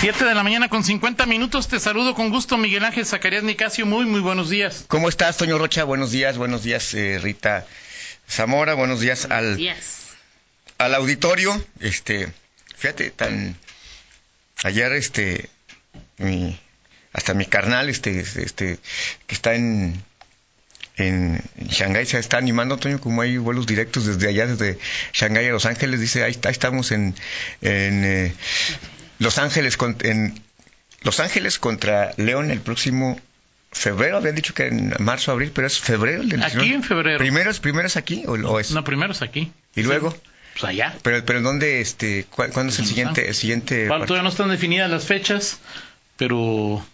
Siete de la mañana con 50 minutos. Te saludo con gusto, Miguel Ángel Zacarías Nicasio. Muy, muy buenos días. ¿Cómo estás, Toño Rocha? Buenos días, buenos días, eh, Rita Zamora. Buenos días al, al auditorio. Este, fíjate, tan ayer, este, mi, hasta mi carnal, este, este, que está en en Shanghái se está animando, Toño, como hay vuelos directos desde allá, desde Shanghái a Los Ángeles, dice, ahí, ahí estamos en, en eh, Los Ángeles, en Los Ángeles contra León el próximo febrero, habían dicho que en marzo, abril, pero es febrero. El aquí en febrero. ¿Primero es, primero es aquí o, es? No, primero es aquí. ¿Y luego? Pues allá. Pero, pero ¿en dónde, este, cuándo es el siguiente, el siguiente? todavía no están definidas las fechas, pero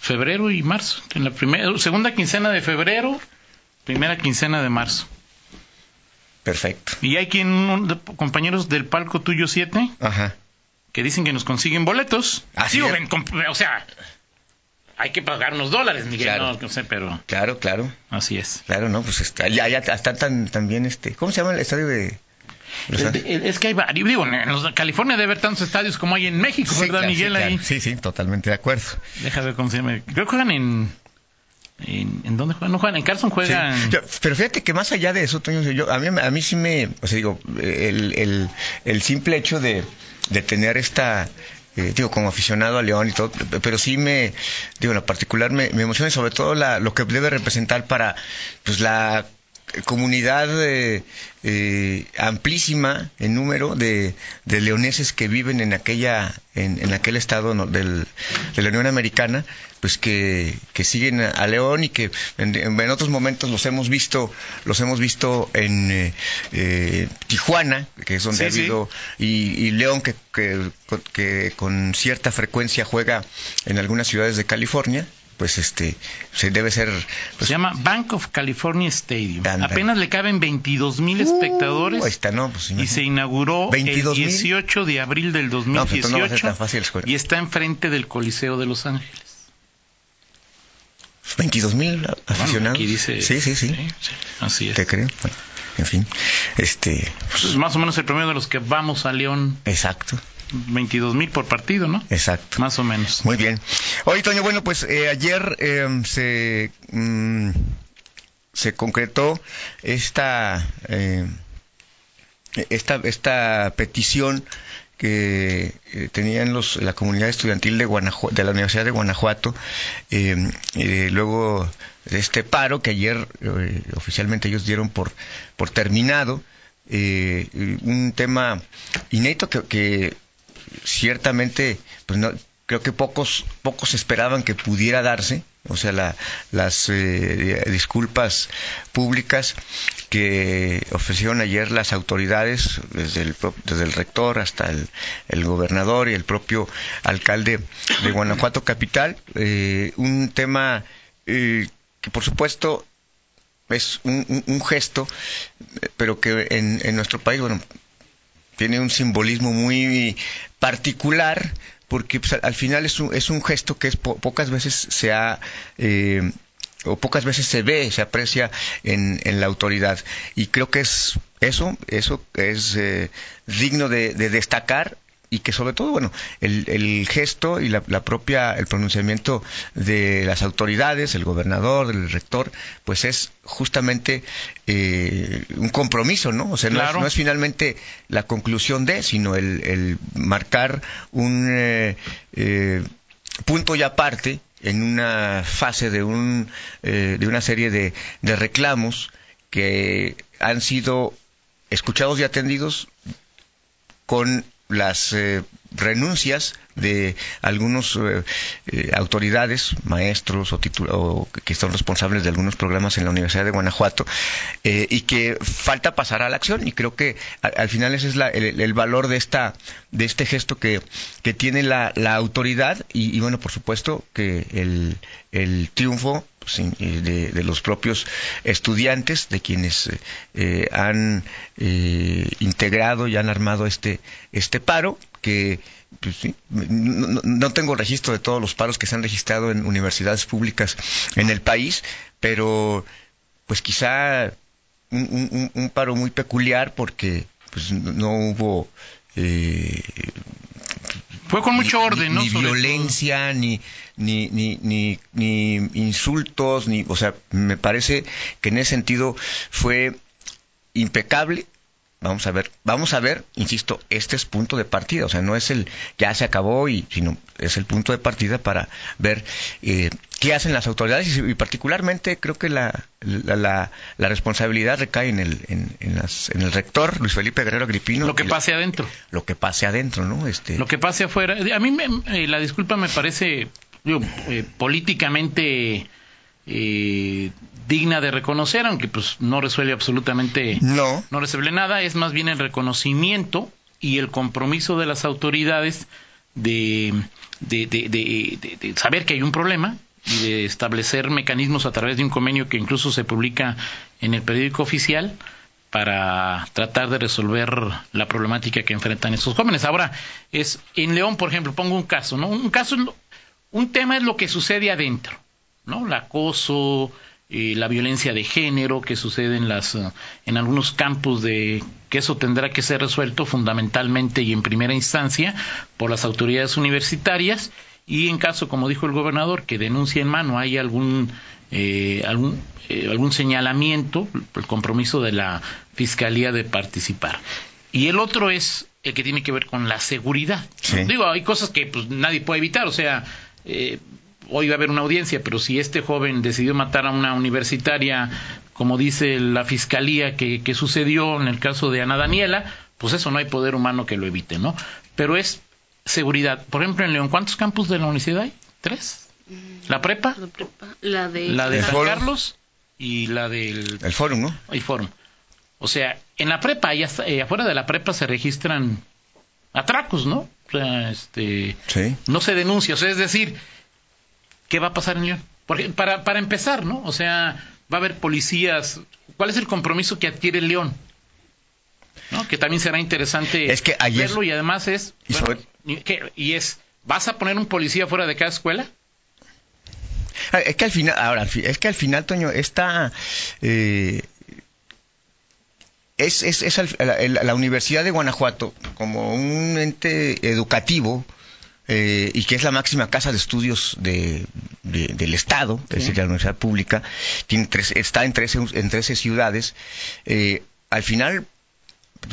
febrero y marzo. En la primera, segunda quincena de febrero, primera quincena de marzo. Perfecto. Y hay quien, compañeros del palco tuyo 7, Ajá. Que dicen que nos consiguen boletos. Así o sea, hay que pagar unos dólares, Miguel, claro. no, sé, pero... Claro, claro. Así es. Claro, no, pues está, ya, ya está tan, también este... ¿Cómo se llama el estadio de...? Es, que hay varios, digo, en California debe haber tantos estadios como hay en México, ¿verdad, Miguel? Sí, ahí. sí, sí, totalmente de acuerdo. Deja ver cómo se llama. Creo que juegan en... ¿En, dónde juegan? No juegan, en Carson juegan. pero fíjate que más allá de eso, Toño, yo, a, mí, a mí sí me. O sea, digo, el, el, el simple hecho de, de tener esta. Eh, digo, como aficionado a León y todo, pero sí me, digo, en lo particular me, me emociona sobre todo la, lo que debe representar para, pues, la comunidad eh, eh, amplísima en número de, de, leoneses que viven en aquella en, en aquel estado del, de la Unión Americana pues que, que siguen a, León y que en, en, otros momentos los hemos visto los hemos visto en eh, eh Tijuana que es donde sí, ha habido sí. y, y, León que, que, que con cierta frecuencia juega en algunas ciudades de California pues este se debe ser pues, se llama Bank of California Stadium. Apenas le caben 22 mil espectadores uh, está, no, pues, y se inauguró el 18 de abril del 2018 no, pues, no fácil, y está enfrente del Coliseo de Los Ángeles. 22 mil aficionados bueno, aquí dice, sí, sí, sí, sí, sí así es. Te creo. Bueno, en fin este pues es más o menos el promedio de los que vamos a León. Exacto 22 mil por partido, ¿no? Exacto. Más o menos. Muy bien. Oye, Toño, bueno, pues eh, ayer eh, se, mm, se concretó esta, eh, esta, esta petición que eh, tenían los, la comunidad estudiantil de, Guanajuato, de la Universidad de Guanajuato, eh, eh, luego de este paro que ayer oficialmente ellos dieron por, por terminado, un tema inédito que, que ciertamente, pues no, creo que pocos, pocos esperaban que pudiera darse, o sea, la, las eh, disculpas públicas que ofrecieron ayer las autoridades, desde el, desde el rector hasta el, el gobernador y el propio alcalde de Guanajuato Capital, eh, un tema eh, que por supuesto es un, un, un gesto, pero que en, en nuestro país, bueno, tiene un simbolismo muy particular porque pues, al final es un, es un gesto que es po pocas veces se ha eh, o pocas veces se ve, se aprecia en, en, la autoridad. Y creo que es eso, eso es eh, digno de, de destacar y que sobre todo, bueno, el, el gesto y la, la, propia, el pronunciamiento de las autoridades, el gobernador, el rector, pues es justamente eh, un compromiso, ¿no? O sea, no, claro. es, no, es, finalmente la conclusión de, sino el, el marcar un eh, eh, punto y aparte en una fase de, un, de una serie de, de reclamos que han sido escuchados y atendidos con las eh, renuncias de algunos eh, eh, autoridades, maestros o, que son responsables de algunos programas en la Universidad de Guanajuato eh, y que falta pasar a la acción. Y creo que al final ese es la, el, el, valor de esta de este gesto que, que tiene la, la autoridad. Y, y, bueno por supuesto que el, el triunfo de, los propios estudiantes, de quienes eh, han eh, integrado y han armado este, este paro, que pues, no, tengo registro de todos los paros que se han registrado en universidades públicas en el país, pero pues quizá un, un, un paro muy peculiar porque pues no hubo eh, Fue con mucho ni- orden, ¿no? Ni, violencia, ni, ni, ni, ni, ni insultos, ni, o sea, me parece que en ese sentido fue impecable. Vamos a ver, vamos a ver, insisto, este es punto de partida, o sea, no es el ya se acabó y sino es el punto de partida para ver eh, qué hacen las autoridades y, y particularmente creo que la, la, la- la responsabilidad recae en el en, en las- en el rector Luis Felipe Guerrero Agripino Lo que pase adentro. lo que pase adentro, ¿no? Este Lo que pase afuera. A mí me- eh, la disculpa me parece digo, eh, políticamente eh, digna de reconocer, aunque pues no resuelve absolutamente no, no resuelve nada, es más bien el reconocimiento y el compromiso de las autoridades de, de, de- de- de- de saber que hay un problema y de establecer mecanismos a través de un convenio que incluso se publica en el periódico oficial para tratar de resolver la problemática que enfrentan estos jóvenes. Ahora, es en León, por ejemplo, pongo un caso, ¿no? Un caso, un tema es lo que sucede adentro, ¿no? El acoso, eh, la violencia de género que sucede en las eh, en algunos campos de que eso tendrá que ser resuelto fundamentalmente y en primera instancia por las autoridades universitarias y en caso como dijo el gobernador que denuncia en mano hay algún eh, algún eh, algún señalamiento el compromiso de la fiscalía de participar y el otro es el que tiene que ver con la seguridad Sí. digo hay cosas que pues nadie puede evitar o sea eh, hoy va a haber una audiencia, pero si este joven decidió matar a una universitaria, como dice la fiscalía que, que sucedió en el caso de Ana Daniela, pues eso no hay poder humano que lo evite, ¿no? Pero es seguridad. Por ejemplo, en León, ¿cuántos campus de la universidad hay? ¿Tres? ¿La prepa? La prepa, la de, La de El San. Carlos y la del el fórum, ¿no? y Forum. O sea, en la prepa, ahí hasta- eh, afuera de la prepa se registran atracos, ¿no? O sea, este, Sí. no se denuncia, o sea, es decir, ¿qué va a pasar en León? Porque para, para empezar, ¿no? O sea, va a haber policías. ¿Cuál es el compromiso que adquiere León? ¿No? Que también será interesante Es que ayer- verlo y además es Y bueno, sobre- y, ¿qué? y es ¿vas a poner un policía fuera de cada escuela? Ah, Es que al final, ahora, es que al final, Toño, esta eh, es, es, es la, la Universidad de Guanajuato como un ente educativo eh, y que es la máxima casa de estudios de, de- del Estado, es decir, la universidad pública, tiene tres- está en 13, en 13 ciudades. eh, al final,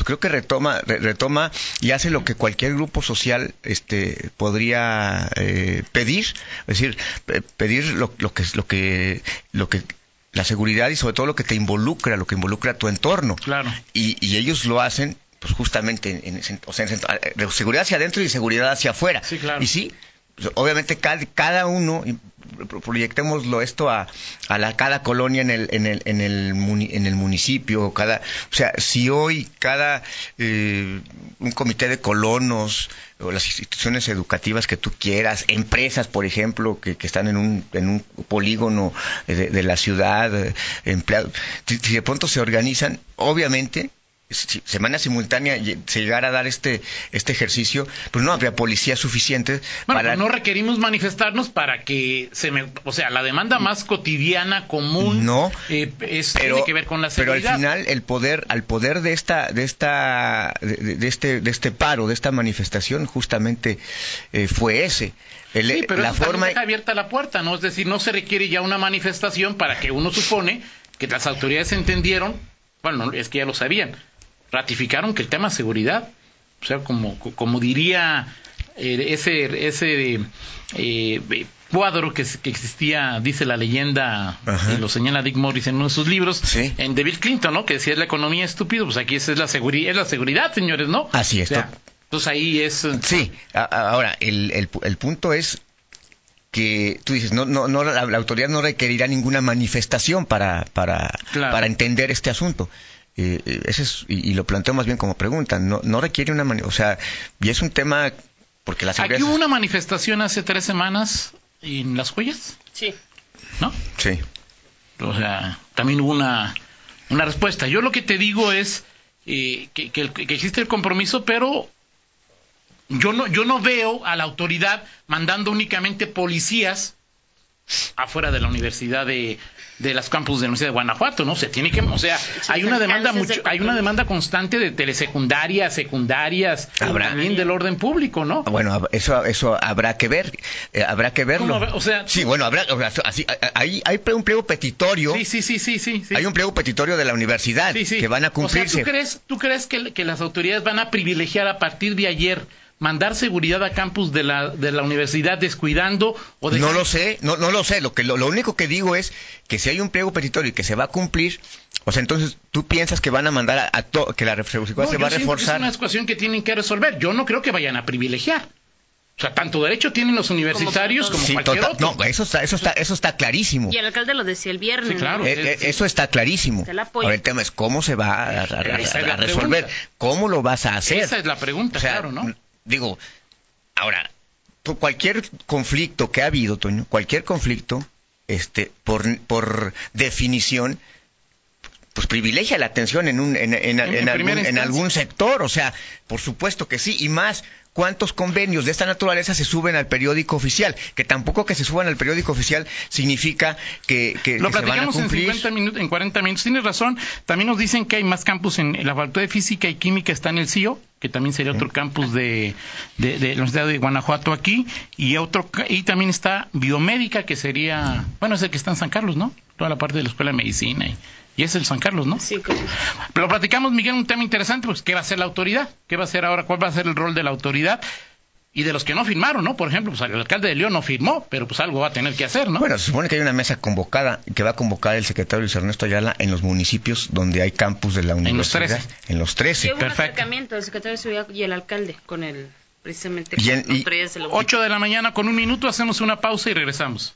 creo que retoma re- retoma y hace lo que cualquier grupo social este podría eh, pedir es decir pe- pedir lo, lo que lo que lo que la seguridad y sobre todo lo que te involucra lo que involucra tu entorno Claro. y, y ellos lo hacen pues justamente en, o sea, en de seguridad hacia adentro y seguridad hacia afuera Sí, claro. y sí pues, obviamente cada, cada uno proyectémoslo esto a, a la cada colonia en el en el en el, en el municipio cada o sea si hoy cada eh, un comité de colonos o las instituciones educativas que tú quieras empresas por ejemplo que, que están en un en un polígono de, la ciudad eh, empleados si, de pronto se organizan obviamente semana simultánea se llegara a dar este este ejercicio pues no habría policías suficientes Bueno, para no requerimos manifestarnos para que se me, o sea, la demanda más cotidiana, común, No, eh, es, pero, tiene que ver con la pero seguridad. al final el poder al poder de esta de esta de, de este de este paro de esta manifestación justamente eh, fue ese El- Sí, pero la eso forma deja abierta la puerta, ¿no? Es decir, no se requiere ya una manifestación para que uno supone que las autoridades entendieron, bueno, no, es que ya lo sabían, ratificaron que el tema seguridad, o sea, como, como diría eh, ese, ese eh, cuadro que, que existía, dice la leyenda, Ajá. y lo señala Dick Morris en uno de sus libros, Sí. en Bill Clinton, ¿no? Que decía la economía estúpido, pues aquí esa es la seguridad, es la seguridad, señores, ¿no? Así es, O sea, to- entonces ahí es... Sí, ahora, el, el, el punto es que tú dices, no, no, no, la, la autoridad no requerirá ninguna manifestación para, para, Claro. para entender este asunto. Eh, ese es, y, y lo planteo más bien como pregunta, no, no requiere una o sea, y es un tema, porque la seguridad... Aquí hubo una manifestación hace tres semanas en Las Joyas, Sí. ¿no? Sí, O sea, también hubo una, una respuesta. Yo lo que te digo es eh, que, que el- que existe el compromiso, pero yo no, yo no veo a la autoridad mandando únicamente policías afuera de la Universidad de, de las campus de la Universidad de Guanajuato, ¿no? Se tiene que, o sea, hay una demanda mucho, hay una demanda constante de telesecundarias, secundarias, también del orden público, ¿no? Bueno, eso eso habrá que ver, eh, habrá que verlo. O sea, sí, bueno, habrá, o sea, así, hay, hay un pliego petitorio. Sí, sí, sí, sí, sí, Hay un pliego petitorio de la universidad que van a cumplirse. O sea, ¿tú crees, tú crees que, que las autoridades van a privilegiar a partir de ayer mandar seguridad a campus de la, de la universidad descuidando o No lo sé, no, no lo sé. Lo, que, lo, único que digo es que si hay un pliego petitorio y que se va a cumplir, o sea, entonces tú piensas que van a mandar a, que la seguridad se va a reforzar. es una situación que tienen que resolver. Yo no creo que vayan a privilegiar. O sea, tanto derecho tienen los universitarios como, cualquier otro. No, eso está, eso está, eso está clarísimo. Y el alcalde lo decía el viernes. Sí, claro. Eh, eh, eso está clarísimo. Ahora el tema es cómo se va a, resolver, cómo lo vas a hacer. Esa es la pregunta, claro, ¿no? Digo, Ahora, cualquier conflicto que ha habido, Toño, cualquier conflicto, este, por, por definición, pues privilegia la atención en, un, en, en, en, algún, sector, o sea, por supuesto que sí, y más cuántos convenios de esta naturaleza se suben al periódico oficial, que tampoco que se suban al periódico oficial significa que, que, Lo se van a cumplir. En, 50 minutos, en 40 minutos, tienes razón, también nos dicen que hay más campus en, la Facultad de Física y Química está en el CIO, que también sería otro campus de, de, de, la Universidad de Guanajuato aquí, y otro y también está Biomédica, que sería, bueno, es el que está en San Carlos, ¿no? Toda la parte de la Escuela de Medicina y y es el San Carlos, ¿no? Sí, claro. Pero platicamos, Miguel, un tema interesante, pues, ¿qué va a hacer la autoridad? ¿Qué va a hacer ahora? ¿Cuál va a ser el rol de la autoridad? Y de los que no firmaron, ¿no? Por ejemplo, pues el alcalde de León no firmó, pero pues algo va a tener que hacer, ¿no? Bueno, se supone que hay una mesa convocada que va a convocar el secretario Luis Ernesto Ayala en los municipios donde hay campus de la universidad. En los 13. En los 13. Y hubo un acercamiento del secretario de Seguridad y el alcalde con el, precisamente, con y, de 8 de la mañana con un minuto, hacemos una pausa y regresamos.